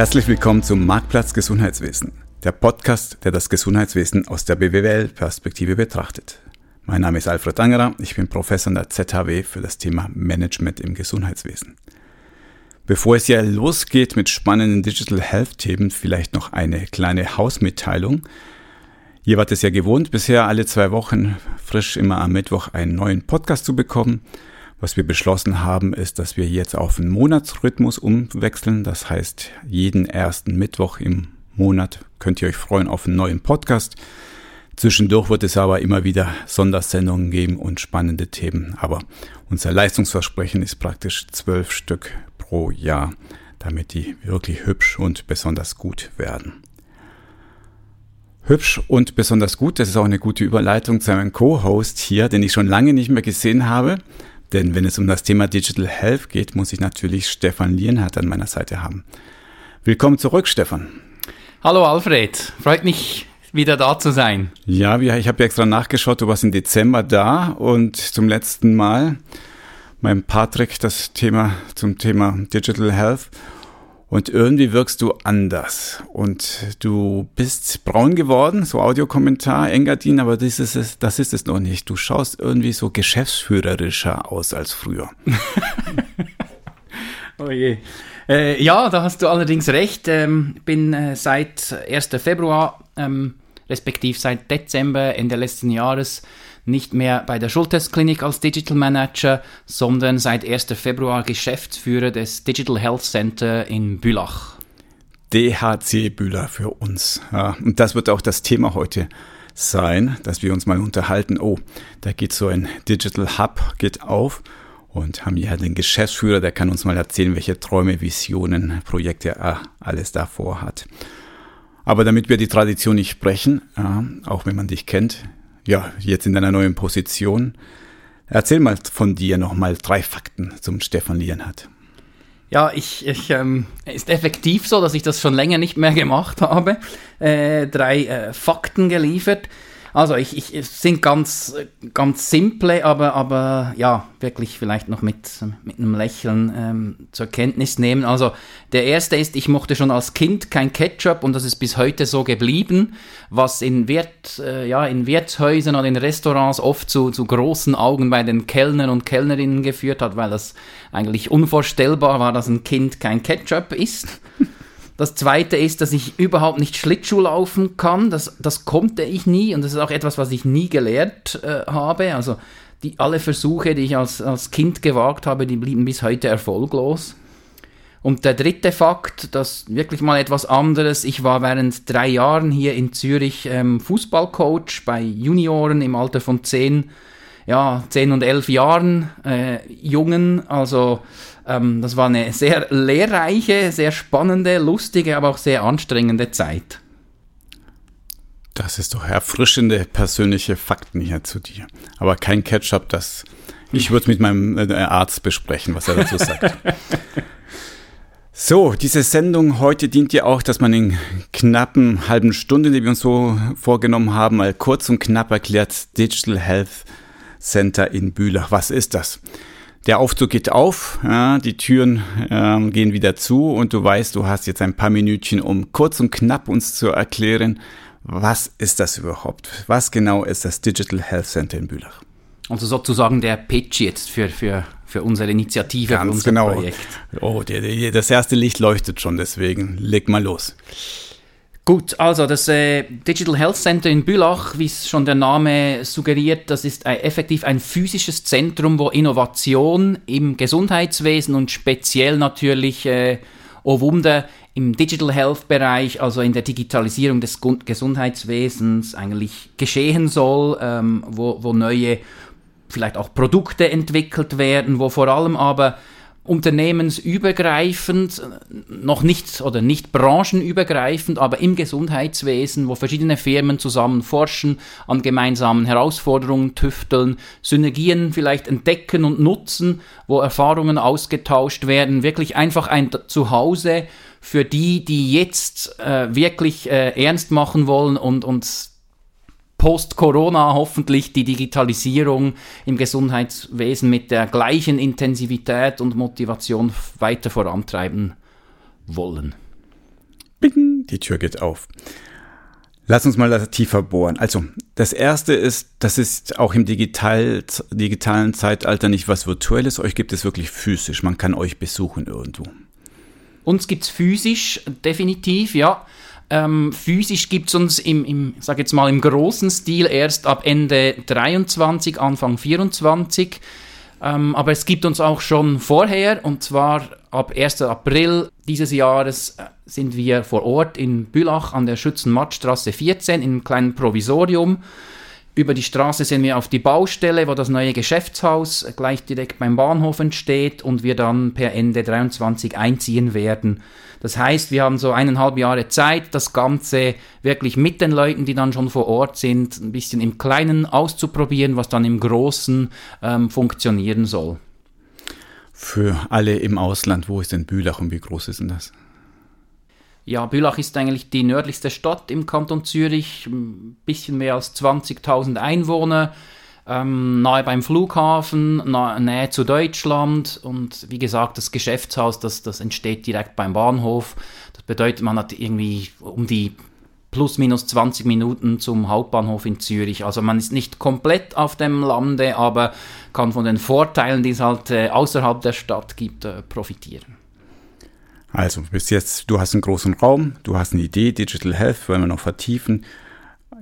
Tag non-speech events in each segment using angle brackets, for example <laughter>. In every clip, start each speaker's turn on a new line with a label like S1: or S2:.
S1: Herzlich willkommen zum Marktplatz Gesundheitswesen, der Podcast, der das Gesundheitswesen aus der BWL-Perspektive betrachtet. Mein Name ist Alfred Angerer, ich bin Professor an der ZHW für das Thema Management im Gesundheitswesen. Bevor es ja losgeht mit spannenden Digital Health-Themen, vielleicht noch eine kleine Hausmitteilung. Ihr wart es ja gewohnt, bisher alle zwei Wochen frisch immer am Mittwoch einen neuen Podcast zu bekommen. Was wir beschlossen haben, ist, dass wir jetzt auf einen Monatsrhythmus umwechseln. Das heißt, jeden ersten Mittwoch im Monat könnt ihr euch freuen auf einen neuen Podcast. Zwischendurch wird es aber immer wieder Sondersendungen geben und spannende Themen. Aber unser Leistungsversprechen ist praktisch zwölf Stück pro Jahr, damit die wirklich hübsch und besonders gut werden. Hübsch und besonders gut, das ist auch eine gute Überleitung zu meinem Co-Host hier, den ich schon lange nicht mehr gesehen habe. Denn wenn es um das Thema Digital Health geht, muss ich natürlich Stefan Lienhardt an meiner Seite haben. Willkommen zurück, Stefan.
S2: Hallo Alfred, freut mich wieder da zu sein.
S1: Ja, ich habe extra nachgeschaut, du warst im Dezember da und zum letzten Mal meinem Patrick das Thema zum Thema Digital Health und irgendwie wirkst du anders. Und du bist braun geworden, so Audiokommentar, Engadin, aber das ist, es, das ist es noch nicht. Du schaust irgendwie so geschäftsführerischer aus als früher. <laughs>
S2: oh je. Äh, ja, da hast du allerdings recht. Ähm, bin äh, seit 1. Februar, ähm, respektive seit Dezember, Ende letzten Jahres, nicht mehr bei der Schultestklinik als Digital Manager, sondern seit 1. Februar Geschäftsführer des Digital Health Center in Bülach.
S1: DHC Bühler für uns. Ja, und das wird auch das Thema heute sein, dass wir uns mal unterhalten. Oh, da geht so ein Digital Hub, geht auf und haben hier den Geschäftsführer, der kann uns mal erzählen, welche Träume, Visionen, Projekte er alles davor hat. Aber damit wir die Tradition nicht brechen, ja, auch wenn man dich kennt, ja, jetzt in deiner neuen Position. Erzähl mal von dir nochmal drei Fakten zum Stefan Lienhardt.
S2: Ja, ich, ich ähm, ist effektiv so, dass ich das schon länger nicht mehr gemacht habe. Äh, drei äh, Fakten geliefert. Also ich, ich es sind ganz, ganz simple, aber, aber ja, wirklich vielleicht noch mit, mit einem Lächeln ähm, zur Kenntnis nehmen. Also der erste ist, ich mochte schon als Kind kein Ketchup und das ist bis heute so geblieben, was in, Wirt, äh, ja, in Wirtshäusern oder in Restaurants oft zu, zu großen Augen bei den Kellnern und Kellnerinnen geführt hat, weil das eigentlich unvorstellbar war, dass ein Kind kein Ketchup isst. Das zweite ist, dass ich überhaupt nicht Schlittschuh laufen kann. Das, das konnte ich nie und das ist auch etwas, was ich nie gelernt äh, habe. Also die, alle Versuche, die ich als, als Kind gewagt habe, die blieben bis heute erfolglos. Und der dritte Fakt, das wirklich mal etwas anderes. Ich war während drei Jahren hier in Zürich ähm, Fußballcoach bei Junioren im Alter von zehn, ja, zehn und elf Jahren, äh, Jungen. Also ähm, das war eine sehr lehrreiche, sehr spannende, lustige, aber auch sehr anstrengende Zeit.
S1: Das ist doch erfrischende persönliche Fakten hier zu dir. Aber kein Ketchup, das. Ich würde es mit meinem äh, Arzt besprechen, was er dazu sagt. So, diese Sendung heute dient ja auch, dass man in knappen halben Stunde, die wir uns so vorgenommen haben, mal kurz und knapp erklärt, Digital Health Center in Bülach. Was ist das? Der Aufzug geht auf, ja, die Türen ähm, gehen wieder zu und du weißt, du hast jetzt ein paar Minütchen, um kurz und knapp uns zu erklären, was ist das überhaupt? Was genau ist das Digital Health Center in Bülach?
S2: Also sozusagen der Pitch jetzt für, für, für unsere Initiative,
S1: Ganz
S2: für unser
S1: genau.
S2: Projekt.
S1: Oh, der, der, das erste Licht leuchtet schon, deswegen leg mal los.
S2: Gut, also das äh, Digital Health Center in Bülach, wie es schon der Name suggeriert, das ist äh, effektiv ein physisches Zentrum, wo Innovation im Gesundheitswesen und speziell natürlich, äh, oh Wunder, im Digital Health Bereich, also in der Digitalisierung des Gesundheitswesens eigentlich geschehen soll, ähm, wo, wo neue vielleicht auch Produkte entwickelt werden, wo vor allem aber unternehmensübergreifend, noch nicht oder nicht branchenübergreifend, aber im Gesundheitswesen, wo verschiedene Firmen zusammen forschen, an gemeinsamen Herausforderungen tüfteln, Synergien vielleicht entdecken und nutzen, wo Erfahrungen ausgetauscht werden, wirklich einfach ein Zuhause für die, die jetzt äh, wirklich äh, ernst machen wollen und uns post-Corona hoffentlich die Digitalisierung im Gesundheitswesen mit der gleichen Intensivität und Motivation weiter vorantreiben wollen.
S1: Bing, die Tür geht auf. Lass uns mal tiefer bohren. Also, das erste ist, das ist auch im digital, digitalen Zeitalter nicht was Virtuelles. Euch gibt es wirklich physisch. Man kann euch besuchen irgendwo.
S2: Uns gibt es physisch, definitiv, ja. Ähm, physisch gibt es uns im, im, sag jetzt mal, im großen Stil erst ab Ende 23, Anfang 24. Ähm, aber es gibt uns auch schon vorher, und zwar ab 1. April dieses Jahres äh, sind wir vor Ort in Bülach an der Schützenmattstraße 14 in einem kleinen Provisorium. Über die Straße sind wir auf die Baustelle, wo das neue Geschäftshaus gleich direkt beim Bahnhof entsteht und wir dann per Ende 23 einziehen werden. Das heißt, wir haben so eineinhalb Jahre Zeit, das Ganze wirklich mit den Leuten, die dann schon vor Ort sind, ein bisschen im Kleinen auszuprobieren, was dann im Großen ähm, funktionieren soll.
S1: Für alle im Ausland, wo ist denn Bülach und wie groß ist denn das?
S2: Ja, Bülach ist eigentlich die nördlichste Stadt im Kanton Zürich, ein bisschen mehr als 20.000 Einwohner, ähm, nahe beim Flughafen, nahe, Nähe zu Deutschland und wie gesagt, das Geschäftshaus, das, das entsteht direkt beim Bahnhof. Das bedeutet, man hat irgendwie um die plus minus 20 Minuten zum Hauptbahnhof in Zürich. Also man ist nicht komplett auf dem Lande, aber kann von den Vorteilen, die es halt äh, außerhalb der Stadt gibt, äh, profitieren.
S1: Also bis jetzt, du hast einen großen Raum, du hast eine Idee, Digital Health, wollen wir noch vertiefen.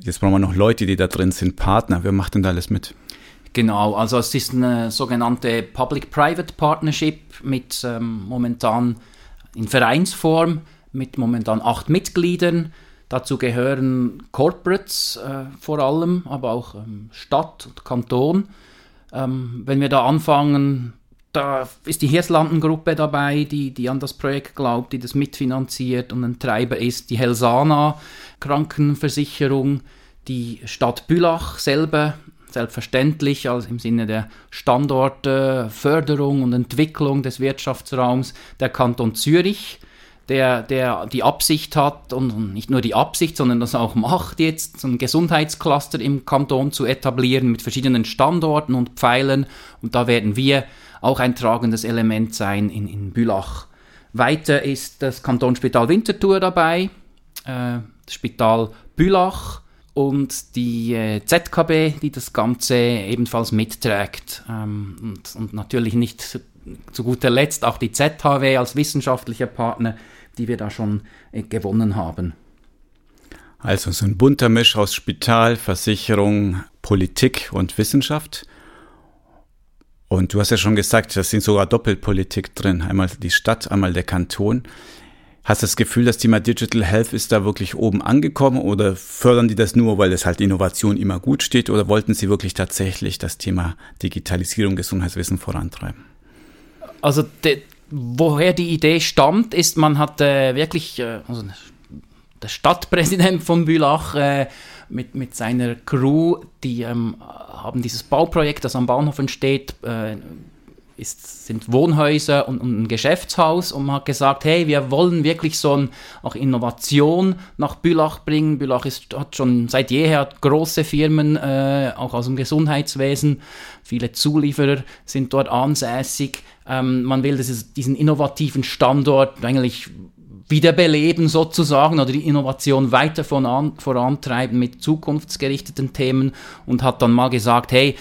S1: Jetzt brauchen wir noch Leute, die da drin sind, Partner. Wer macht denn da alles mit?
S2: Genau, also es ist eine sogenannte Public-Private Partnership mit ähm, momentan in Vereinsform mit momentan acht Mitgliedern. Dazu gehören Corporates äh, vor allem, aber auch ähm, Stadt und Kanton. Ähm, wenn wir da anfangen, da ist die Hirslanden-Gruppe dabei, die, die an das Projekt glaubt, die das mitfinanziert und ein Treiber ist die Helsana Krankenversicherung, die Stadt Bülach selber, selbstverständlich also im Sinne der Standortförderung und Entwicklung des Wirtschaftsraums, der Kanton Zürich, der, der die Absicht hat und nicht nur die Absicht, sondern das auch macht jetzt, so ein Gesundheitscluster im Kanton zu etablieren mit verschiedenen Standorten und Pfeilen. Und da werden wir auch ein tragendes Element sein in, in Bülach. Weiter ist das Kantonsspital Winterthur dabei, äh, das Spital Bülach und die äh, ZKB, die das Ganze ebenfalls mitträgt. Ähm, und, und, natürlich nicht zu, zu, guter Letzt auch die ZHW als wissenschaftlicher Partner, die wir da schon äh, gewonnen haben.
S1: Also so ein bunter Misch aus Spital, Versicherung, Politik und Wissenschaft. Und du hast ja schon gesagt, da sind sogar Doppelpolitik drin. Einmal die Stadt, einmal der Kanton. Hast du das Gefühl, das Thema Digital Health ist da wirklich oben angekommen oder fördern die das nur, weil es halt Innovation immer gut steht oder wollten sie wirklich tatsächlich das Thema Digitalisierung Gesundheitswissen vorantreiben?
S2: Also de, woher die Idee stammt, ist, man hat äh, wirklich, äh, also der Stadtpräsident von Bülach äh, mit, mit seiner Crew, die ähm, haben dieses Bauprojekt, das am Bahnhof entsteht, äh, ist, sind Wohnhäuser und, und, ein Geschäftshaus und man hat gesagt, hey, wir wollen wirklich so ein, auch Innovation nach Bülach bringen. Bülach ist, hat schon seit jeher große Firmen, äh, auch aus dem Gesundheitswesen, viele Zulieferer sind dort ansässig. Ähm, man will dieses, diesen innovativen Standort eigentlich wiederbeleben sozusagen oder die Innovation weiter voran, vorantreiben mit zukunftsgerichteten Themen und hat dann mal gesagt, hey,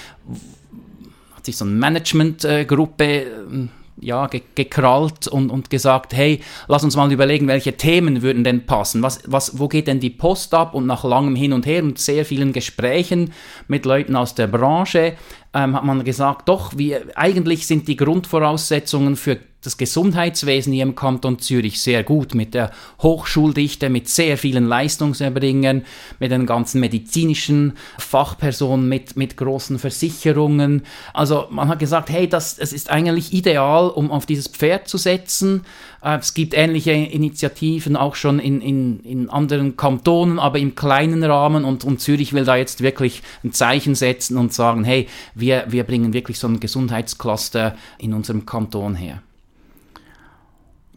S2: hat sich so eine Managementgruppe äh, ja, ge gekrallt und, und gesagt, hey, lass uns mal überlegen, welche Themen würden denn passen, was, was, wo geht denn die Post ab? Und nach langem Hin und Her und sehr vielen Gesprächen mit Leuten aus der Branche ähm, hat man gesagt, doch, wir, eigentlich sind die Grundvoraussetzungen für das Gesundheitswesen hier im Kanton Zürich sehr gut mit der Hochschuldichte, mit sehr vielen Leistungserbringern, mit den ganzen medizinischen Fachpersonen, mit, mit großen Versicherungen. Also man hat gesagt, hey, das, das ist eigentlich ideal, um auf dieses Pferd zu setzen. Äh, es gibt ähnliche Initiativen auch schon in, in, in anderen Kantonen, aber im kleinen Rahmen und, und Zürich will da jetzt wirklich ein Zeichen setzen und sagen, hey, wir, wir bringen wirklich so ein Gesundheitscluster in unserem Kanton her.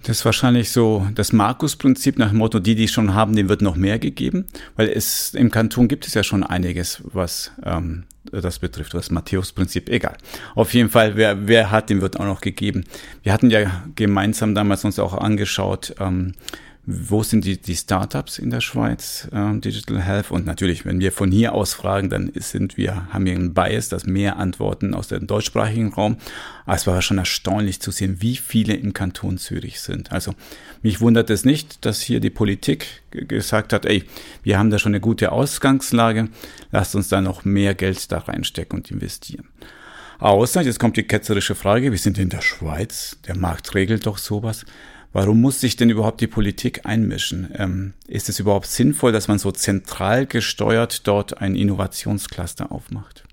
S1: Das ist wahrscheinlich so das Markus-Prinzip nach dem Motto, die, die schon haben, denen wird noch mehr gegeben, weil es im Kanton gibt es ja schon einiges, was ähm, das betrifft, das Matthäus-Prinzip, egal. Auf jeden Fall, wer, wer hat, dem wird auch noch gegeben. Wir hatten ja gemeinsam damals uns auch angeschaut, ähm, wo sind die, die Startups in der Schweiz, äh, Digital Health? Und natürlich, wenn wir von hier aus fragen, dann sind wir, haben wir einen Bias, dass mehr Antworten aus dem deutschsprachigen Raum. Aber es war schon erstaunlich zu sehen, wie viele im Kanton Zürich sind. Also mich wundert es nicht, dass hier die Politik gesagt hat, ey, wir haben da schon eine gute Ausgangslage, lasst uns da noch mehr Geld da reinstecken und investieren. Außer, jetzt kommt die ketzerische Frage, wir sind in der Schweiz, der Markt regelt doch sowas. Warum muss sich denn überhaupt die Politik einmischen? Ähm, ist es überhaupt sinnvoll, dass man so zentral gesteuert dort ein Innovationscluster aufmacht?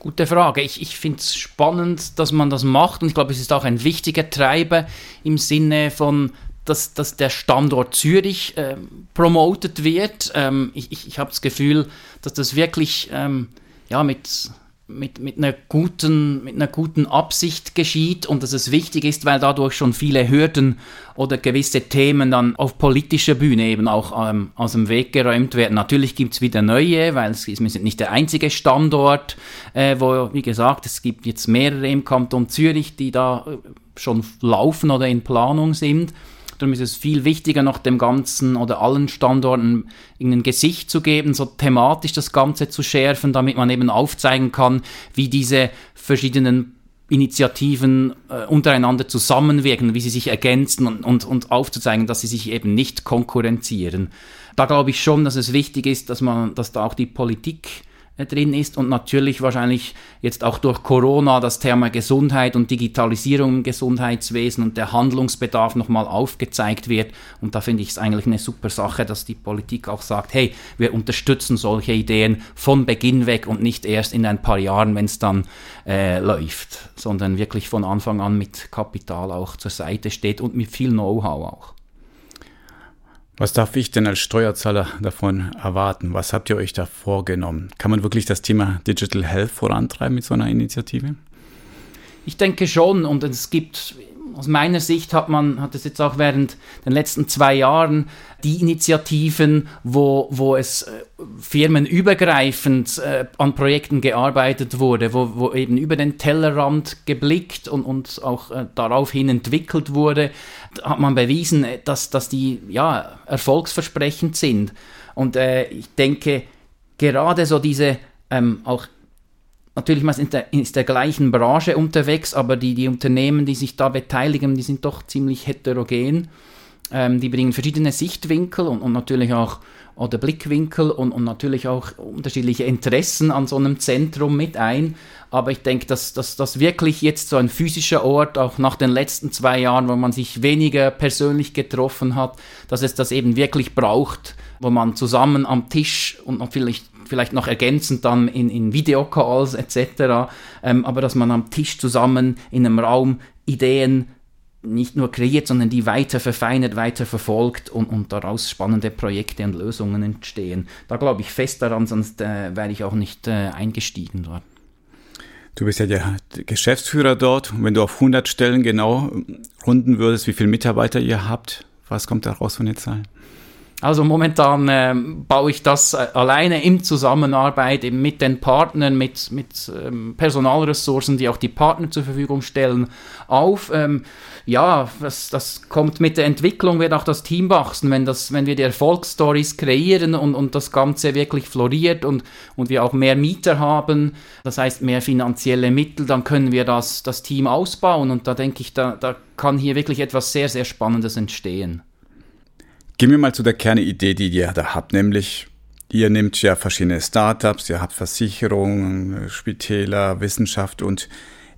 S2: Gute Frage. Ich, ich finde es spannend, dass man das macht und ich glaube, es ist auch ein wichtiger Treiber im Sinne von, dass, dass der Standort Zürich äh, promotet wird. Ähm, ich ich, ich habe das Gefühl, dass das wirklich ähm, ja, mit mit, mit, einer guten, mit einer guten Absicht geschieht und dass es wichtig ist, weil dadurch schon viele Hürden oder gewisse Themen dann auf politischer Bühne eben auch ähm, aus dem Weg geräumt werden. Natürlich gibt es wieder neue, weil es, wir sind nicht der einzige Standort, äh, wo, wie gesagt, es gibt jetzt mehrere im Kanton Zürich, die da äh, schon laufen oder in Planung sind. Darum ist es viel wichtiger, noch dem Ganzen oder allen Standorten ein Gesicht zu geben, so thematisch das Ganze zu schärfen, damit man eben aufzeigen kann, wie diese verschiedenen Initiativen äh, untereinander zusammenwirken, wie sie sich ergänzen und, und, und aufzuzeigen, dass sie sich eben nicht konkurrenzieren. Da glaube ich schon, dass es wichtig ist, dass man, dass da auch die Politik drin ist und natürlich wahrscheinlich jetzt auch durch Corona das Thema Gesundheit und Digitalisierung im Gesundheitswesen und der Handlungsbedarf nochmal aufgezeigt wird. Und da finde ich es eigentlich eine super Sache, dass die Politik auch sagt, hey, wir unterstützen solche Ideen von Beginn weg und nicht erst in ein paar Jahren, wenn es dann äh, läuft, sondern wirklich von Anfang an mit Kapital auch zur Seite steht und mit viel Know-how auch.
S1: Was darf ich denn als Steuerzahler davon erwarten? Was habt ihr euch da vorgenommen? Kann man wirklich das Thema Digital Health vorantreiben mit so einer Initiative?
S2: Ich denke schon und es gibt aus meiner Sicht hat man, hat es jetzt auch während den letzten zwei Jahren die Initiativen, wo, wo es äh, firmenübergreifend äh, an Projekten gearbeitet wurde, wo, wo eben über den Tellerrand geblickt und, und auch äh, daraufhin entwickelt wurde, hat man bewiesen, äh, dass, dass die ja, erfolgsversprechend sind. Und äh, ich denke, gerade so diese ähm, auch Natürlich, man ist in der, ist der gleichen Branche unterwegs, aber die, die Unternehmen, die sich da beteiligen, die sind doch ziemlich heterogen. Ähm, die bringen verschiedene Sichtwinkel und, und natürlich auch oder Blickwinkel und, und, natürlich auch unterschiedliche Interessen an so einem Zentrum mit ein. Aber ich denke, dass, dass das wirklich jetzt so ein physischer Ort, auch nach den letzten zwei Jahren, wo man sich weniger persönlich getroffen hat, dass es das eben wirklich braucht, wo man zusammen am Tisch und natürlich vielleicht noch ergänzend dann in, in Videocalls etc., ähm, aber dass man am Tisch zusammen in einem Raum Ideen nicht nur kreiert, sondern die weiter verfeinert, weiter verfolgt und, und daraus spannende Projekte und Lösungen entstehen. Da glaube ich fest daran, sonst äh, wäre ich auch nicht äh, eingestiegen dort.
S1: Du bist ja der Geschäftsführer dort. Wenn du auf 100 Stellen genau runden würdest, wie viele Mitarbeiter ihr habt, was kommt da raus von den Zahlen?
S2: Also momentan äh, baue ich das äh, alleine in Zusammenarbeit eben mit den Partnern, mit, mit ähm, Personalressourcen, die auch die Partner zur Verfügung stellen, auf. Ähm, ja, das, das kommt mit der Entwicklung, wird auch das Team wachsen, wenn, das, wenn wir die Erfolgsstories kreieren und, und das Ganze wirklich floriert und, und wir auch mehr Mieter haben, das heißt mehr finanzielle Mittel, dann können wir das, das Team ausbauen und da denke ich, da, da kann hier wirklich etwas sehr, sehr Spannendes entstehen.
S1: Gehen wir mal zu der Kernidee, die ihr da habt, nämlich ihr nehmt ja verschiedene Startups, ihr habt Versicherungen, Spitäler, Wissenschaft und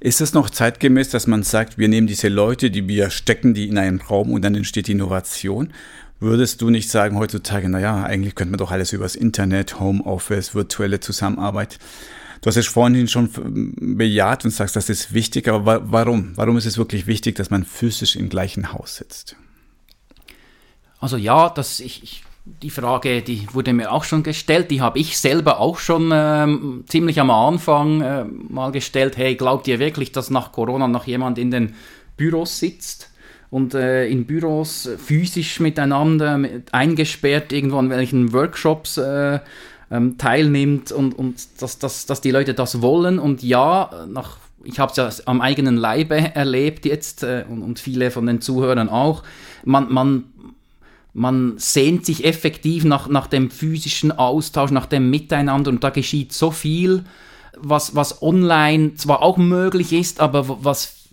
S1: ist es noch zeitgemäß, dass man sagt, wir nehmen diese Leute, die wir stecken, die in einen Raum und dann entsteht Innovation? Würdest du nicht sagen heutzutage, naja, eigentlich könnte man doch alles übers Internet, Homeoffice, virtuelle Zusammenarbeit. Du hast es vorhin schon bejaht und sagst, das ist wichtig, aber warum? Warum ist es wirklich wichtig, dass man physisch im gleichen Haus sitzt?
S2: Also ja, das, ich, ich, die Frage, die wurde mir auch schon gestellt, die habe ich selber auch schon ähm, ziemlich am Anfang äh, mal gestellt. Hey, glaubt ihr wirklich, dass nach Corona noch jemand in den Büros sitzt? und äh, in Büros physisch miteinander mit, eingesperrt irgendwo an welchen Workshops äh, ähm, teilnimmt und, und dass, dass, dass die Leute das wollen. Und ja, nach, ich habe es ja am eigenen Leibe erlebt jetzt äh, und, und viele von den Zuhörern auch. Man, man man sehnt sich effektiv nach, nach dem physischen Austausch, nach dem Miteinander und da geschieht so viel, was, was online zwar auch möglich ist, aber was,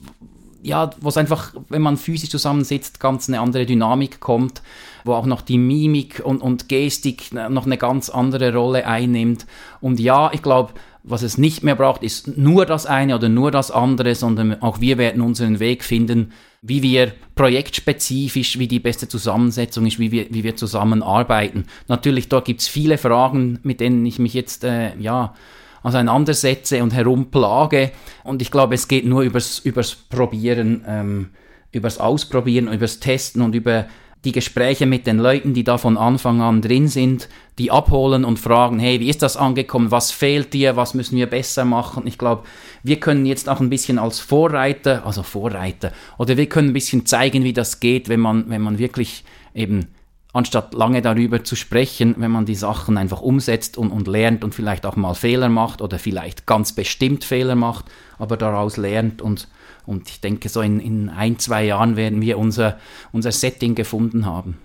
S2: ja, was einfach, wenn man physisch zusammensitzt, ganz eine andere Dynamik kommt, wo auch noch die Mimik und, und Gestik noch eine ganz andere Rolle einnimmt. Und ja, ich glaube, was es nicht mehr braucht, ist nur das eine oder nur das andere, sondern auch wir werden unseren Weg finden, wie wir projektspezifisch, wie die beste Zusammensetzung ist, wie wir, wie wir zusammenarbeiten. Natürlich, dort gibt es viele Fragen, mit denen ich mich jetzt, äh, ja, auseinandersetze und herumplage. Und ich glaube, es geht nur übers, übers Probieren, ähm, übers Ausprobieren, übers Testen und über die Gespräche mit den Leuten, die da von Anfang an drin sind, die abholen und fragen, hey, wie ist das angekommen, was fehlt dir, was müssen wir besser machen. Ich glaube, wir können jetzt auch ein bisschen als Vorreiter, also Vorreiter, oder wir können ein bisschen zeigen, wie das geht, wenn man, wenn man wirklich eben anstatt lange darüber zu sprechen, wenn man die Sachen einfach umsetzt und, und lernt und vielleicht auch mal Fehler macht oder vielleicht ganz bestimmt Fehler macht, aber daraus lernt und und ich denke, so in, in ein, zwei Jahren werden wir unser, unser Setting gefunden haben.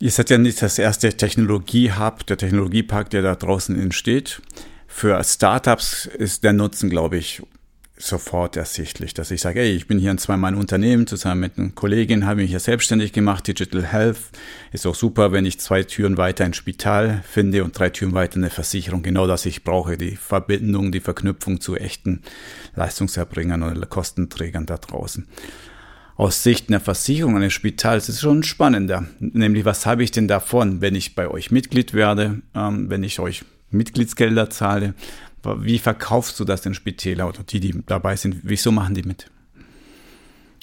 S1: Ihr seid ja nicht das erste Technologie-Hub, der Technologiepark, der da draußen entsteht. Für Startups ist der Nutzen, glaube ich, sofort ersichtlich, dass ich sage, ey, ich bin hier in zwei Mann Unternehmen, zusammen mit einer Kollegin habe mich hier selbstständig gemacht, Digital Health. Ist auch super, wenn ich zwei Türen weiter ein Spital finde und drei Türen weiter eine Versicherung. Genau das ich brauche, die Verbindung, die Verknüpfung zu echten Leistungserbringern oder Kostenträgern da draußen. Aus Sicht einer Versicherung eines Spitals ist es schon spannender. Nämlich, was habe ich denn davon, wenn ich bei euch Mitglied werde, ähm, wenn ich euch Mitgliedsgelder zahle? Wie verkaufst du das den Spitäler oder die, die dabei sind? Wieso machen die mit?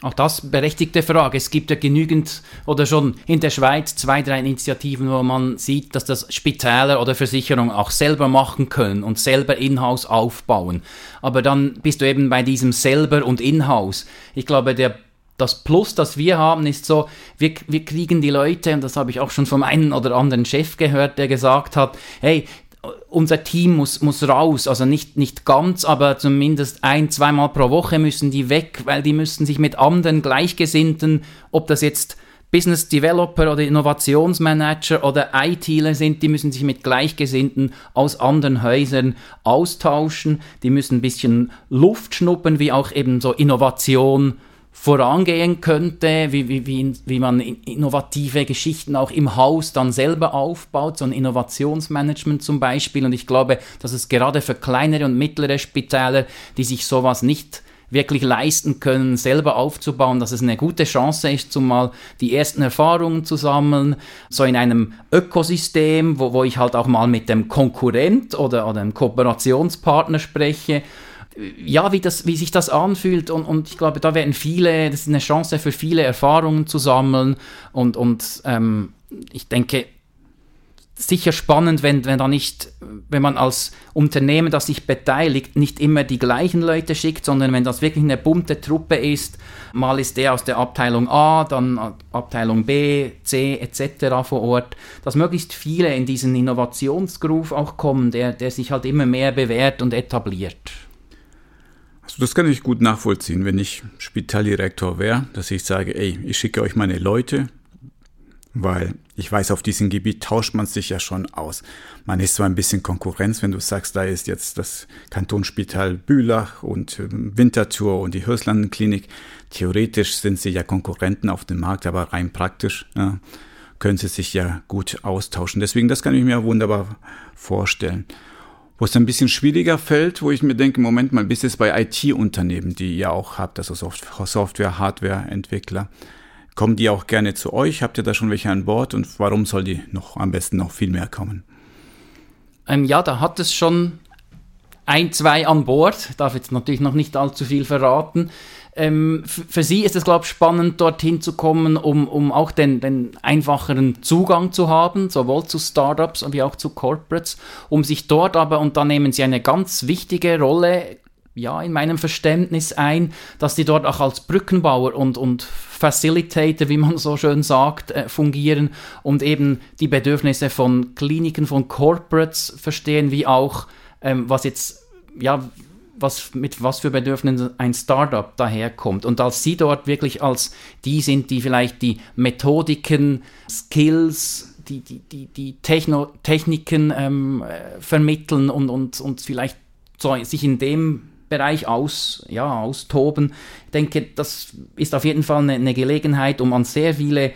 S2: Auch das berechtigte Frage. Es gibt ja genügend oder schon in der Schweiz zwei, drei Initiativen, wo man sieht, dass das Spitäler oder Versicherungen auch selber machen können und selber in-house aufbauen. Aber dann bist du eben bei diesem selber und in-house. Ich glaube, der das Plus, das wir haben, ist so, wir, wir kriegen die Leute, und das habe ich auch schon vom einen oder anderen Chef gehört, der gesagt hat, hey, unser Team muss, muss raus, also nicht, nicht ganz, aber zumindest ein, zweimal pro Woche müssen die weg, weil die müssen sich mit anderen Gleichgesinnten, ob das jetzt Business Developer oder Innovationsmanager oder ITler sind, die müssen sich mit Gleichgesinnten aus anderen Häusern austauschen, die müssen ein bisschen Luft schnuppern, wie auch eben so Innovation vorangehen könnte, wie, wie, wie, wie man innovative Geschichten auch im Haus dann selber aufbaut, so ein Innovationsmanagement zum Beispiel. Und ich glaube, dass es gerade für kleinere und mittlere Spitäler, die sich sowas nicht wirklich leisten können, selber aufzubauen, dass es eine gute Chance ist, zumal die ersten Erfahrungen zu sammeln, so in einem Ökosystem, wo, wo ich halt auch mal mit dem Konkurrent oder, oder einem Kooperationspartner spreche ja, wie, das, wie sich das anfühlt und, und ich glaube, da werden viele, das ist eine Chance für viele Erfahrungen zu sammeln und, und ähm, ich denke, sicher spannend, wenn, wenn da nicht, wenn man als Unternehmen, das sich beteiligt, nicht immer die gleichen Leute schickt, sondern wenn das wirklich eine bunte Truppe ist, mal ist der aus der Abteilung A, dann Abteilung B, C etc. vor Ort, dass möglichst viele in diesen Innovationsgroove auch kommen, der, der sich halt immer mehr bewährt und etabliert.
S1: Das kann ich gut nachvollziehen, wenn ich Spitaldirektor wäre, dass ich sage, ey, ich schicke euch meine Leute, weil ich weiß, auf diesem Gebiet tauscht man sich ja schon aus. Man ist zwar ein bisschen Konkurrenz, wenn du sagst, da ist jetzt das Kantonsspital Bülach und ähm, Winterthur und die Hörslandenklinik. Theoretisch sind sie ja Konkurrenten auf dem Markt, aber rein praktisch ja, können sie sich ja gut austauschen. Deswegen, das kann ich mir wunderbar vorstellen. Wo es ein bisschen schwieriger fällt, wo ich mir denke, Moment mal, bis es bei IT-Unternehmen, die ihr auch habt, also Software, Hardware-Entwickler, kommen die auch gerne zu euch? Habt ihr da schon welche an Bord und warum soll die noch am besten noch viel mehr kommen?
S2: Ähm, ja, da hat es schon ein, zwei an Bord. Darf jetzt natürlich noch nicht allzu viel verraten. Ähm, für sie ist es, glaube ich, spannend, dorthin zu kommen, um, um auch den, den einfacheren Zugang zu haben, sowohl zu Startups wie auch zu Corporates, um sich dort aber, und da nehmen sie eine ganz wichtige Rolle, ja, in meinem Verständnis ein, dass die dort auch als Brückenbauer und, und Facilitator, wie man so schön sagt, äh, fungieren und eben die Bedürfnisse von Kliniken, von Corporates verstehen, wie auch, ähm, was jetzt, ja, was, mit was für Bedürfnissen ein Startup daherkommt. Und als Sie dort wirklich als die sind, die vielleicht die Methodiken, Skills, die, die, die, die Techno Techniken ähm, äh, vermitteln und, und, und vielleicht so, sich in dem Bereich aus, ja, austoben. Ich denke, das ist auf jeden Fall eine, eine Gelegenheit, um an sehr viele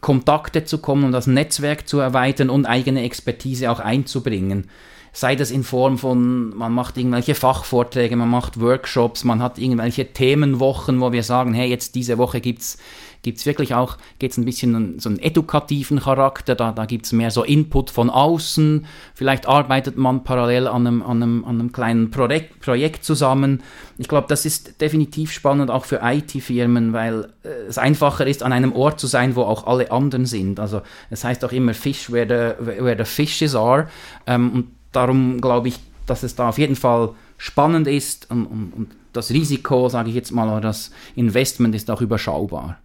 S2: Kontakte zu kommen und das Netzwerk zu erweitern und eigene Expertise auch einzubringen sei das in Form von, man macht irgendwelche Fachvorträge, man macht Workshops, man hat irgendwelche Themenwochen, wo wir sagen, hey, jetzt diese Woche gibt's gibt's wirklich auch, geht's ein bisschen so einen edukativen Charakter, da, da gibt's mehr so Input von außen, vielleicht arbeitet man parallel an einem, an einem, an einem kleinen Projekt, Projekt zusammen. Ich glaube, das ist definitiv spannend auch für IT-Firmen, weil äh, es einfacher ist, an einem Ort zu sein, wo auch alle anderen sind. Also es heißt auch immer Fish where the, where the fishes are. Ähm, und darum glaube ich, dass es da auf jeden Fall spannend ist und, und, und das Risiko, sage ich jetzt mal, oder das Investment ist auch überschaubar.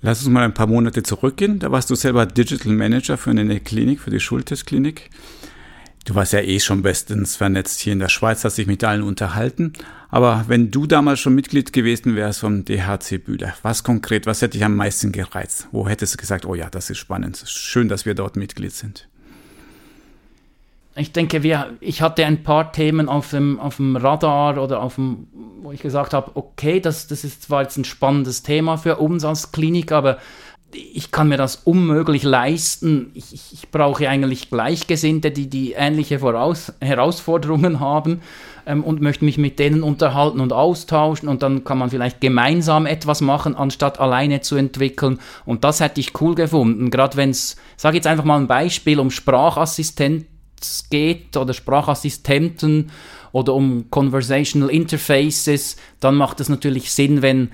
S1: Lass uns mal ein paar Monate zurückgehen. Da warst du selber Digital Manager für eine Klinik, für die Schultes-Klinik. Du warst ja eh schon bestens vernetzt hier in der Schweiz, hast dich mit allen unterhalten. Aber wenn du damals schon Mitglied gewesen wärst vom DHC Bühler, was konkret, was hätte dich am meisten gereizt? Wo hättest du gesagt, oh ja, das ist spannend, schön, dass wir dort Mitglied sind?
S2: Ich denke, wir, ich hatte ein paar Themen auf dem, auf dem Radar oder auf dem, wo ich gesagt habe, okay, das, das ist zwar jetzt ein spannendes Thema für uns als Klinik, aber ich kann mir das unmöglich leisten. Ich, ich, ich brauche eigentlich Gleichgesinnte, die, die ähnliche Voraus Herausforderungen haben ähm, und möchte mich mit denen unterhalten und austauschen und dann kann man vielleicht gemeinsam etwas machen, anstatt alleine zu entwickeln. Und das hätte ich cool gefunden. Gerade wenn es, sage jetzt einfach mal ein Beispiel, um Sprachassistenten geht oder Sprachassistenten oder um Conversational Interfaces, dann macht es natürlich Sinn, wenn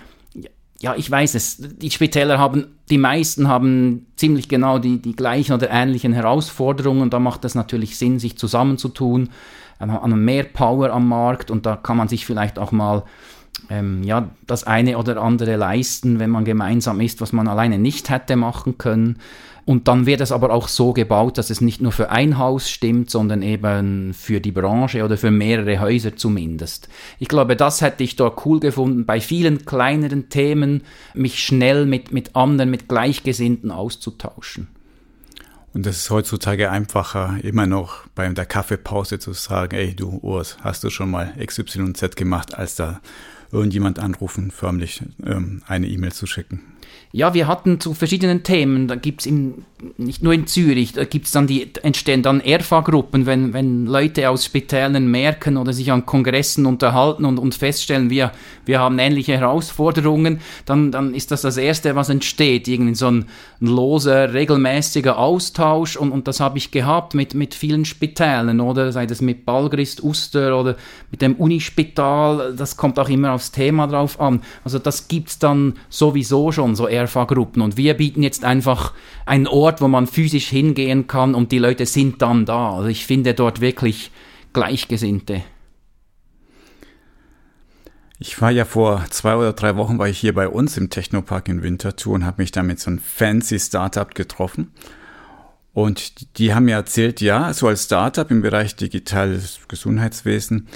S2: ja, ich weiß es. Die Spitäler haben, die meisten haben ziemlich genau die, die gleichen oder ähnlichen Herausforderungen. Da macht es natürlich Sinn, sich zusammenzutun, an mehr Power am Markt und da kann man sich vielleicht auch mal ähm, ja, das eine oder andere leisten, wenn man gemeinsam ist, was man alleine nicht hätte machen können. Und dann wird es aber auch so gebaut, dass es nicht nur für ein Haus stimmt, sondern eben für die Branche oder für mehrere Häuser zumindest. Ich glaube, das hätte ich dort cool gefunden, bei vielen kleineren Themen mich schnell mit, mit anderen, mit Gleichgesinnten auszutauschen.
S1: Und das ist heutzutage einfacher, immer noch bei der Kaffeepause zu sagen, ey du Urs, hast du schon mal XYZ gemacht, als da irgendjemand anrufen, förmlich ähm, eine E-Mail zu schicken.
S2: Ja, wir hatten zu verschiedenen Themen, da gibt es nicht nur in Zürich, da gibt es dann die, entstehen dann ERFA-Gruppen, wenn, wenn Leute aus Spitälen merken oder sich an Kongressen unterhalten und, und feststellen, wir, wir haben ähnliche Herausforderungen, dann, dann ist das das Erste, was entsteht, irgendwie so ein, ein loser, regelmäßiger Austausch und, und das habe ich gehabt mit, mit vielen Spitälen, oder sei das mit Balgrist, Uster oder mit dem Unispital, das kommt auch immer aufs Thema drauf an. Also das gibt es dann sowieso schon, so ERFA-Gruppen. Und wir bieten jetzt einfach einen Ort, wo man physisch hingehen kann und die Leute sind dann da. Also ich finde dort wirklich Gleichgesinnte.
S1: Ich war ja vor zwei oder drei Wochen war ich hier bei uns im Technopark in Winterthur und habe mich da mit so einem fancy Startup getroffen. Und die haben mir erzählt, ja, so als Startup im Bereich digitales Gesundheitswesen,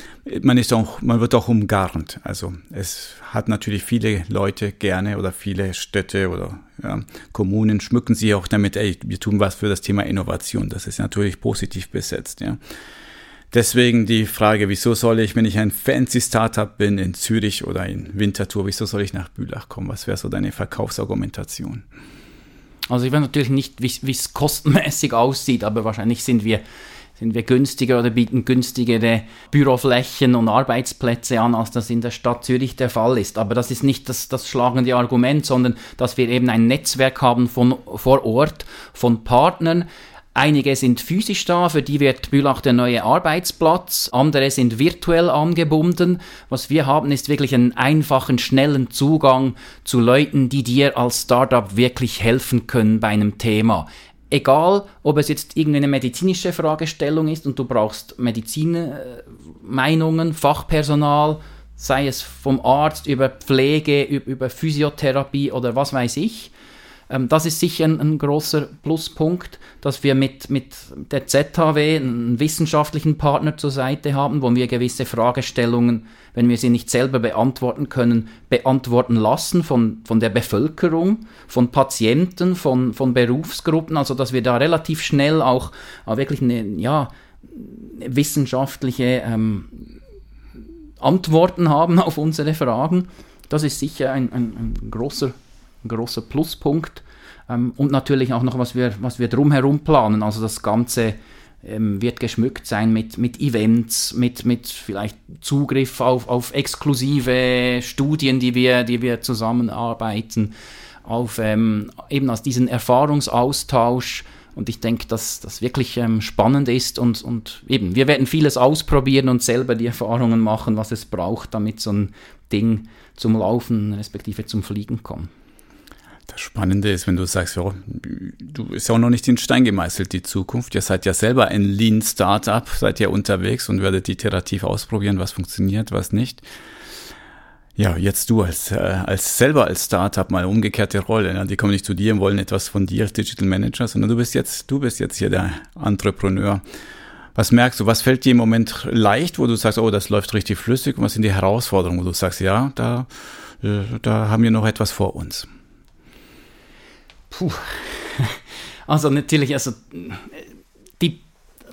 S1: man ist auch, man wird auch umgarnt. Also es hat natürlich viele Leute gerne oder viele Städte oder ja, Kommunen schmücken sich auch damit, ey, wir tun was für das Thema Innovation. Das ist natürlich positiv besetzt, ja. Deswegen die Frage, wieso soll ich, wenn ich ein fancy Startup bin in Zürich oder in Winterthur, wieso soll ich nach Bülach kommen? Was wäre so deine Verkaufsargumentation?
S2: Also ich weiß natürlich nicht, wie es kostenmäßig aussieht, aber wahrscheinlich sind wir, sind wir günstiger oder bieten günstigere Büroflächen und Arbeitsplätze an, als das in der Stadt Zürich der Fall ist. Aber das ist nicht das, das schlagende Argument, sondern dass wir eben ein Netzwerk haben von vor Ort, von Partnern, Einige sind physisch da, für die wird Bülach der neue Arbeitsplatz, andere sind virtuell angebunden. Was wir haben, ist wirklich einen einfachen, schnellen Zugang zu Leuten, die dir als Startup wirklich helfen können bei einem Thema. Egal, ob es jetzt irgendeine medizinische Fragestellung ist und du brauchst Medizinmeinungen, Fachpersonal, sei es vom Arzt über Pflege, über Physiotherapie oder was weiß ich Ähm, das ist sicher ein, ein, großer Pluspunkt, dass wir mit, mit der ZHW einen wissenschaftlichen Partner zur Seite haben, wo wir gewisse Fragestellungen, wenn wir sie nicht selber beantworten können, beantworten lassen von, von der Bevölkerung, von Patienten, von, von Berufsgruppen, also dass wir da relativ schnell auch, auch wirklich eine, ja, wissenschaftliche ähm, Antworten haben auf unsere Fragen. Das ist sicher ein, ein, ein großer, ein großer Pluspunkt. Ähm, und natürlich auch noch, was wir, was wir drumherum planen. Also das Ganze ähm, wird geschmückt sein mit, mit Events, mit, mit vielleicht Zugriff auf, auf exklusive Studien, die wir, die wir zusammenarbeiten, auf ähm, eben aus diesem Erfahrungsaustausch und ich denke, dass das wirklich ähm, spannend ist und, und eben, wir werden vieles ausprobieren und selber die Erfahrungen machen, was es braucht, damit so ein Ding zum Laufen respektive zum Fliegen kommt.
S1: Das Spannende ist, wenn du sagst, ja, du ist ja auch noch nicht in Stein gemeißelt, die Zukunft. Ihr seid ja selber ein Lean Startup, seid ja unterwegs und werdet iterativ ausprobieren, was funktioniert, was nicht. Ja, jetzt du als, äh, als selber als Startup mal umgekehrte Rolle. Ne? Die kommen nicht zu dir und wollen etwas von dir als Digital Manager, sondern du bist jetzt, du bist jetzt hier der Entrepreneur. Was merkst du, was fällt dir im Moment leicht, wo du sagst, oh, das läuft richtig flüssig und was sind die Herausforderungen, wo du sagst, ja, da, äh, da haben wir noch etwas vor uns?
S2: Puh. <laughs> Also natürlich, also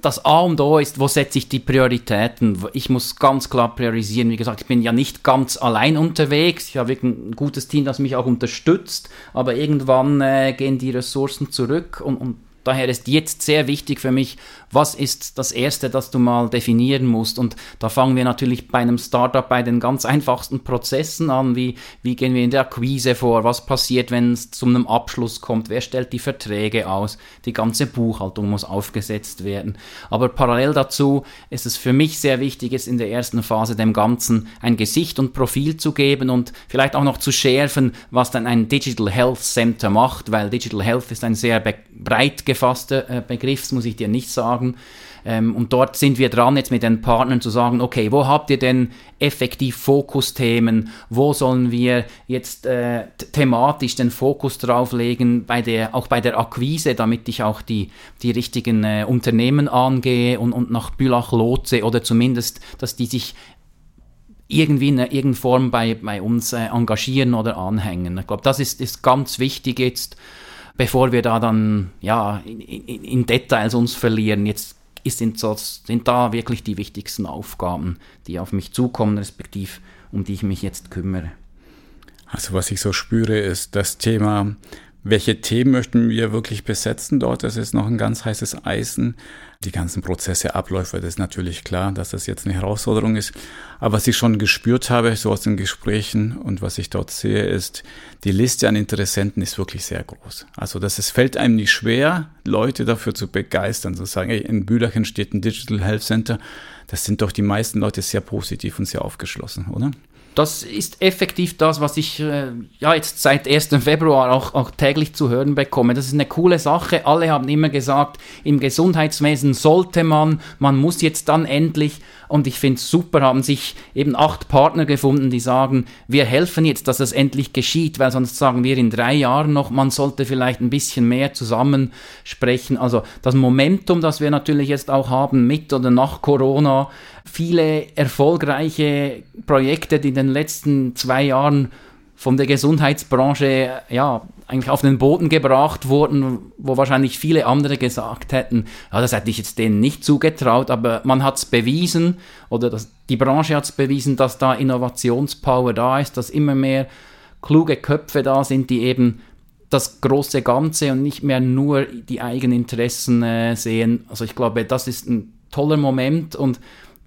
S2: das A und O ist, wo setze ich die Prioritäten? Ich muss ganz klar priorisieren. Wie gesagt, ich bin ja nicht ganz allein unterwegs. Ich habe ein gutes Team, das mich auch unterstützt. Aber irgendwann äh, gehen die Ressourcen zurück und, und daher ist jetzt sehr wichtig für mich, was ist das Erste, das du mal definieren musst. Und da fangen wir natürlich bei einem Startup bei den ganz einfachsten Prozessen an, wie, wie gehen wir in der Akquise vor, was passiert, wenn es zu einem Abschluss kommt, wer stellt die Verträge aus, die ganze Buchhaltung muss aufgesetzt werden. Aber parallel dazu ist es für mich sehr wichtig, es in der ersten Phase dem Ganzen ein Gesicht und Profil zu geben und vielleicht auch noch zu schärfen, was dann ein Digital Health Center macht, weil Digital Health ist ein sehr breit gefasster äh, Begriff, das muss ich dir nicht sagen sagen. Ähm, und dort sind wir dran, jetzt mit den Partnern zu sagen, okay, wo habt ihr denn effektiv Fokusthemen? Wo sollen wir jetzt äh, thematisch den Fokus drauf legen, bei der, auch bei der Akquise, damit ich auch die, die richtigen äh, Unternehmen angehe und, und nach Bülach lotse oder zumindest, dass die sich irgendwie in irgendeiner Form bei, bei uns äh, engagieren oder anhängen. Ich glaube, das ist, ist ganz wichtig jetzt bevor wir da dann ja, in, in, in Details uns verlieren. Jetzt sind, sind da wirklich die wichtigsten Aufgaben, die auf mich zukommen, respektive um die ich mich jetzt kümmere.
S1: Also was ich so spüre, ist das Thema welche Themen möchten wir wirklich besetzen dort? Das ist noch ein ganz heißes Eisen. Die ganzen Prozesse, Abläufe, das ist natürlich klar, dass das jetzt eine Herausforderung ist. Aber was ich schon gespürt habe, so aus den Gesprächen und was ich dort sehe, ist, die Liste an Interessenten ist wirklich sehr groß. Also das es fällt einem nicht schwer, Leute dafür zu begeistern, zu sagen, ey, in Bülach entsteht ein Digital Health Center. Das sind doch die meisten Leute sehr positiv und sehr aufgeschlossen, oder?
S2: Das ist effektiv das, was ich äh, ja jetzt seit 1. Februar auch, auch täglich zu hören bekomme. Das ist eine coole Sache. Alle haben immer gesagt, im Gesundheitswesen sollte man, man muss jetzt dann endlich. Und ich finde es super, haben sich eben acht Partner gefunden, die sagen, wir helfen jetzt, dass es endlich geschieht, weil sonst sagen wir in drei Jahren noch, man sollte vielleicht ein bisschen mehr zusammen sprechen. Also das Momentum, das wir natürlich jetzt auch haben mit oder nach Corona, viele erfolgreiche Projekte, die in den letzten zwei Jahren von der Gesundheitsbranche ja eigentlich auf den Boden gebracht wurden, wo wahrscheinlich viele andere gesagt hätten, ja, das hätte ich jetzt denen nicht zugetraut, aber man hat es bewiesen oder das, die Branche hat es bewiesen, dass da Innovationspower da ist, dass immer mehr kluge Köpfe da sind, die eben das große Ganze und nicht mehr nur die eigenen Interessen äh, sehen. Also ich glaube, das ist ein toller Moment und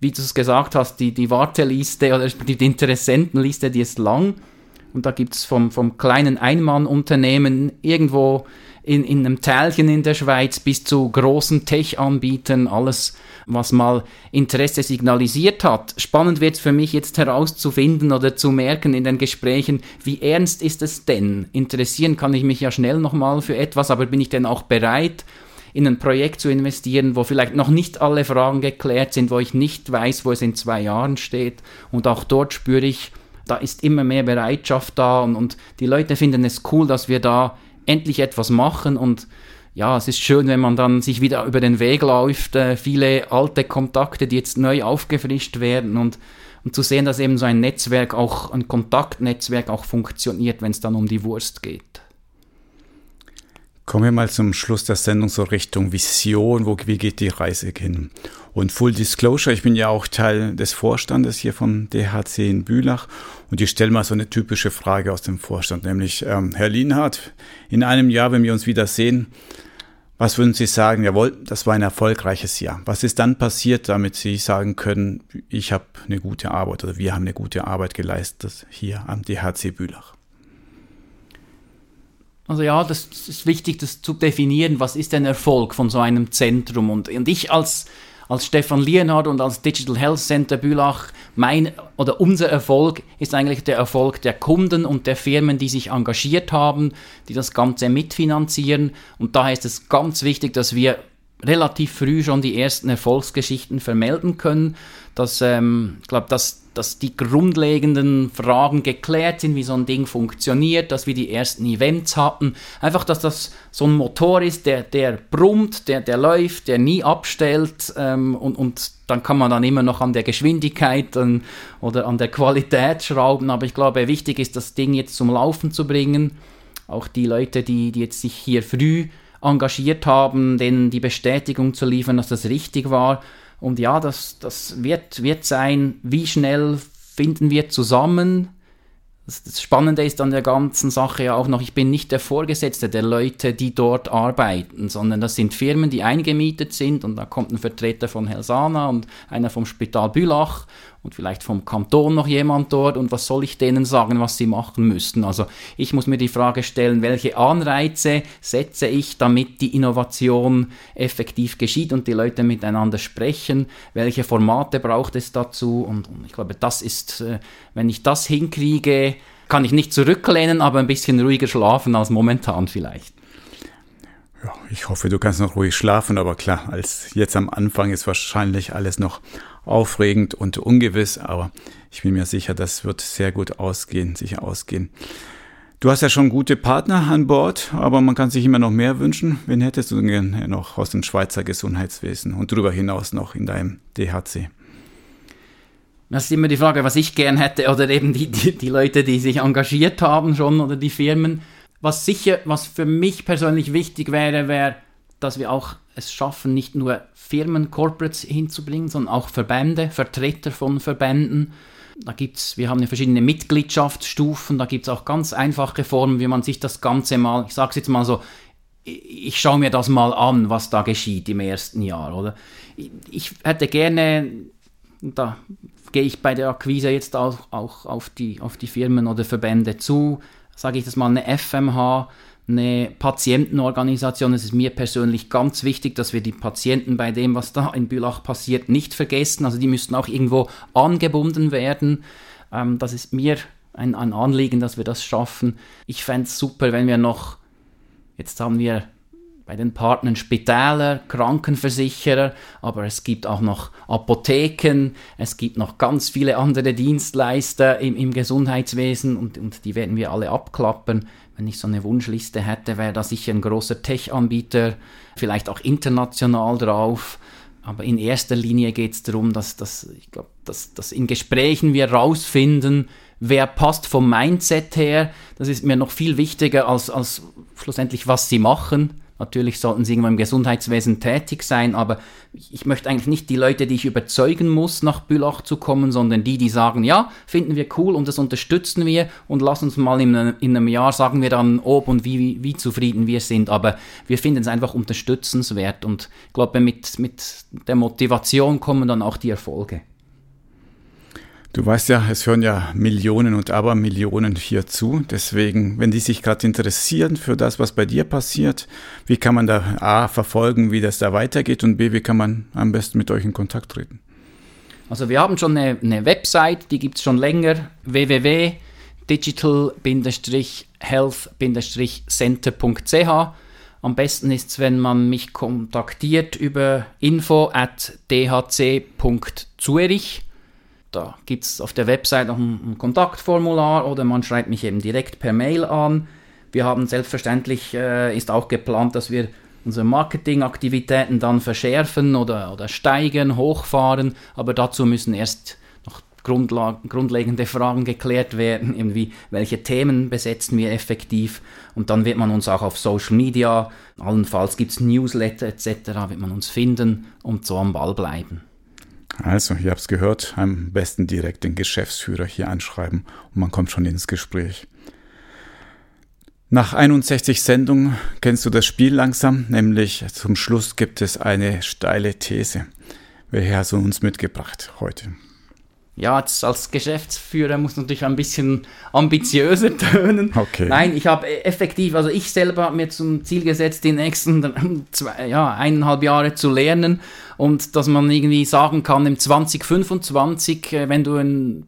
S2: wie du es gesagt hast, die, die Warteliste oder die Interessentenliste, die ist lang. Und da gibt es vom, vom kleinen Einmannunternehmen irgendwo in, in einem Teilchen in der Schweiz bis zu großen Tech-Anbietern, alles, was mal Interesse signalisiert hat. Spannend wird es für mich jetzt herauszufinden oder zu merken in den Gesprächen, wie ernst ist es denn? Interessieren kann ich mich ja schnell nochmal für etwas, aber bin ich denn auch bereit, in ein Projekt zu investieren, wo vielleicht noch nicht alle Fragen geklärt sind, wo ich nicht weiß, wo es in zwei Jahren steht. Und auch dort spüre ich, da ist immer mehr Bereitschaft da und, und die Leute finden es cool, dass wir da endlich etwas machen und ja, es ist schön, wenn man dann sich wieder über den Weg läuft, äh, viele alte Kontakte, die jetzt neu aufgefrischt werden und, und zu sehen, dass eben so ein Netzwerk auch, ein Kontaktnetzwerk auch funktioniert, wenn es dann um die Wurst geht.
S1: Kommen wir mal zum Schluss der Sendung so Richtung Vision, wo, wie geht die Reise hin? Und Full Disclosure, ich bin ja auch Teil des Vorstandes hier vom DHC in Bülach und ich stelle mal so eine typische Frage aus dem Vorstand, nämlich ähm, Herr Lienhardt, in einem Jahr, wenn wir uns wieder sehen, was würden Sie sagen? Jawohl, das war ein erfolgreiches Jahr. Was ist dann passiert, damit Sie sagen können, ich habe eine gute Arbeit oder wir haben eine gute Arbeit geleistet hier am DHC Bülach?
S2: Also ja, das ist wichtig, das zu definieren, was ist ein Erfolg von so einem Zentrum. Und, und ich als, als Stefan Lienhardt und als Digital Health Center Bülach, mein oder unser Erfolg ist eigentlich der Erfolg der Kunden und der Firmen, die sich engagiert haben, die das Ganze mitfinanzieren. Und daher ist es ganz wichtig, dass wir relativ früh schon die ersten Erfolgsgeschichten vermelden können. Dass, ähm, ich glaube, dass dass die grundlegenden Fragen geklärt sind, wie so ein Ding funktioniert, dass wir die ersten Events hatten. Einfach, dass das so ein Motor ist, der, der brummt, der, der läuft, der nie abstellt ähm, und, und dann kann man dann immer noch an der Geschwindigkeit ähm, oder an der Qualität schrauben. Aber ich glaube, wichtig ist, das Ding jetzt zum Laufen zu bringen. Auch die Leute, die, die jetzt sich hier früh engagiert haben, denen die Bestätigung zu liefern, dass das richtig war und ja, das, das wird, wird sein, wie schnell finden wir zusammen. Das, das Spannende ist an der ganzen Sache ja auch noch, ich bin nicht der Vorgesetzte der Leute, die dort arbeiten, sondern das sind Firmen, die eingemietet sind und da kommt ein Vertreter von Helsana und einer vom Spital Bülach und vielleicht vom Kanton noch jemand dort und was soll ich denen sagen, was sie machen müssten. Also ich muss mir die Frage stellen, welche Anreize setze ich, damit die Innovation effektiv geschieht und die Leute miteinander sprechen, welche Formate braucht es dazu und, und ich glaube, das ist, äh, wenn ich das hinkriege, kann ich nicht zurücklehnen, aber ein bisschen ruhiger schlafen als momentan vielleicht.
S1: Ja, ich hoffe, du kannst noch ruhig schlafen, aber klar, als jetzt am Anfang ist wahrscheinlich alles noch aufregend und ungewiss, aber ich bin mir sicher, das wird sehr gut ausgehen, sicher ausgehen. Du hast ja schon gute Partner an Bord, aber man kann sich immer noch mehr wünschen. Wen hättest du denn noch aus dem Schweizer Gesundheitswesen und darüber hinaus noch in deinem DHC?
S2: Das ist immer die Frage, was ich gern hätte oder eben die, die, die Leute, die sich engagiert haben schon oder die Firmen. Was sicher, was für mich persönlich wichtig wäre, wäre, dass wir auch es schaffen, nicht nur Firmen, Corporates hinzubringen, sondern auch Verbände, Vertreter von Verbänden. Da gibt's, wir haben ja verschiedene Mitgliedschaftsstufen, da gibt es auch ganz einfache Formen, wie man sich das Ganze mal, ich sage es jetzt mal so, ich schaue mir das mal an, was da geschieht im ersten Jahr, oder? Ich hätte gerne, da gehe ich bei der Akquise jetzt auch, auch auf, die, auf die Firmen oder Verbände zu, sage ich das mal, eine FMH, eine Patientenorganisation. Es ist mir persönlich ganz wichtig, dass wir die Patienten bei dem, was da in Bülach passiert, nicht vergessen. Also die müssten auch irgendwo angebunden werden. Ähm, das ist mir ein, ein Anliegen, dass wir das schaffen. Ich fände es super, wenn wir noch, jetzt haben wir bei den Partnern Spitäler, Krankenversicherer, aber es gibt auch noch Apotheken, es gibt noch ganz viele andere Dienstleister im, im Gesundheitswesen und, und die werden wir alle abklappern wenn ich so eine Wunschliste hätte, wäre da sicher ein großer Tech-Anbieter, vielleicht auch international drauf. Aber in erster Linie geht es darum, dass, dass, ich glaub, dass, dass in Gesprächen wir rausfinden, wer passt vom Mindset her. Das ist mir noch viel wichtiger als, als schlussendlich, was sie machen. Natürlich sollten sie irgendwo im Gesundheitswesen tätig sein, aber ich möchte eigentlich nicht die Leute, die ich überzeugen muss, nach Bülach zu kommen, sondern die, die sagen, ja, finden wir cool und das unterstützen wir und lass uns mal in, in einem Jahr sagen wir dann, ob und wie, wie, wie zufrieden wir sind. Aber wir finden es einfach unterstützenswert und ich glaube, mit, mit der Motivation kommen dann auch die Erfolge.
S1: Du weißt ja, es hören ja Millionen und Abermillionen hier zu. Deswegen, wenn die sich gerade interessieren für das, was bei dir passiert, wie kann man da A verfolgen, wie das da weitergeht und B, wie kann man am besten mit euch in Kontakt treten?
S2: Also wir haben schon eine, eine Website, die gibt es schon länger, www.digital-health-center.ch. Am besten ist es, wenn man mich kontaktiert über info at dhc.zurich da gibt es auf der Website noch ein, ein, Kontaktformular oder man schreibt mich eben direkt per Mail an. Wir haben selbstverständlich, äh, ist auch geplant, dass wir unsere Marketingaktivitäten dann verschärfen oder, oder steigern, hochfahren, aber dazu müssen erst noch grundlegende Fragen geklärt werden, irgendwie welche Themen besetzen wir effektiv und dann wird man uns auch auf Social Media, allenfalls gibt es Newsletter etc., wird man uns finden und so am Ball bleiben.
S1: Also, ihr habt es gehört, am besten direkt den Geschäftsführer hier anschreiben und man kommt schon ins Gespräch. Nach 61 Sendungen kennst du das Spiel langsam, nämlich zum Schluss gibt es eine steile These. Welche hast du uns mitgebracht heute?
S2: ja, jetzt als Geschäftsführer muss natürlich ein bisschen ambitiöser <laughs> tönen.
S1: Okay.
S2: Nein, ich habe effektiv, also ich selber habe mir zum Ziel gesetzt, die nächsten zwei, ja, eineinhalb Jahre zu lernen und dass man irgendwie sagen kann, im 2025, äh, wenn du ein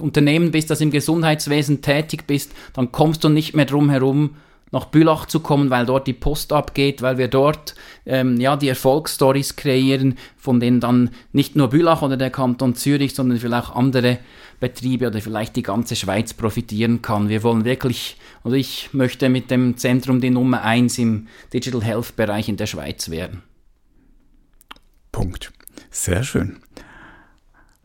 S2: Unternehmen bist, das im Gesundheitswesen tätig bist, dann kommst du nicht mehr drum herum, nach Bülach zu kommen, weil dort die Post abgeht, weil wir dort ähm, ja die Erfolgsstories kreieren, von denen dann nicht nur Bülach oder der Kanton Zürich, sondern vielleicht auch andere Betriebe oder vielleicht die ganze Schweiz profitieren kann. Wir wollen wirklich, also ich möchte mit dem Zentrum die Nummer eins im Digital Health Bereich in der Schweiz werden.
S1: Punkt. Sehr schön.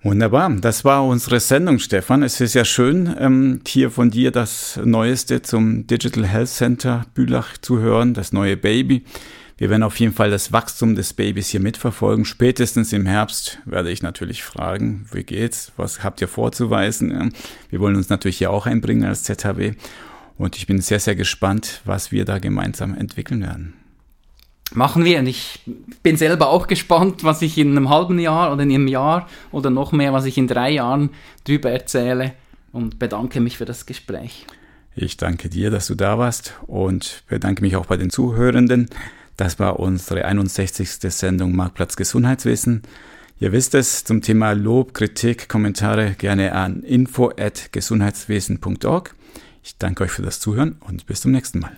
S1: Wunderbar, das war unsere Sendung, Stefan. Es ist ja schön, ähm, hier von dir das Neueste zum Digital Health Center Bülach zu hören, das neue Baby. Wir werden auf jeden Fall das Wachstum des Babys hier mitverfolgen. Spätestens im Herbst werde ich natürlich fragen, wie geht's, was habt ihr vorzuweisen? Wir wollen uns natürlich hier auch einbringen als ZHW und ich bin sehr, sehr gespannt, was wir da gemeinsam entwickeln werden
S2: machen wir. Und ich bin selber auch gespannt, was ich in einem halben Jahr oder in einem Jahr oder noch mehr, was ich in drei Jahren drüber erzähle und bedanke mich für das Gespräch.
S1: Ich danke dir, dass du da warst und bedanke mich auch bei den Zuhörenden. Das war unsere 61. Sendung Marktplatz Gesundheitswesen. Ihr wisst es, zum Thema Lob, Kritik, Kommentare gerne an info@gesundheitswesen.org. Ich danke euch für das Zuhören und bis zum nächsten Mal.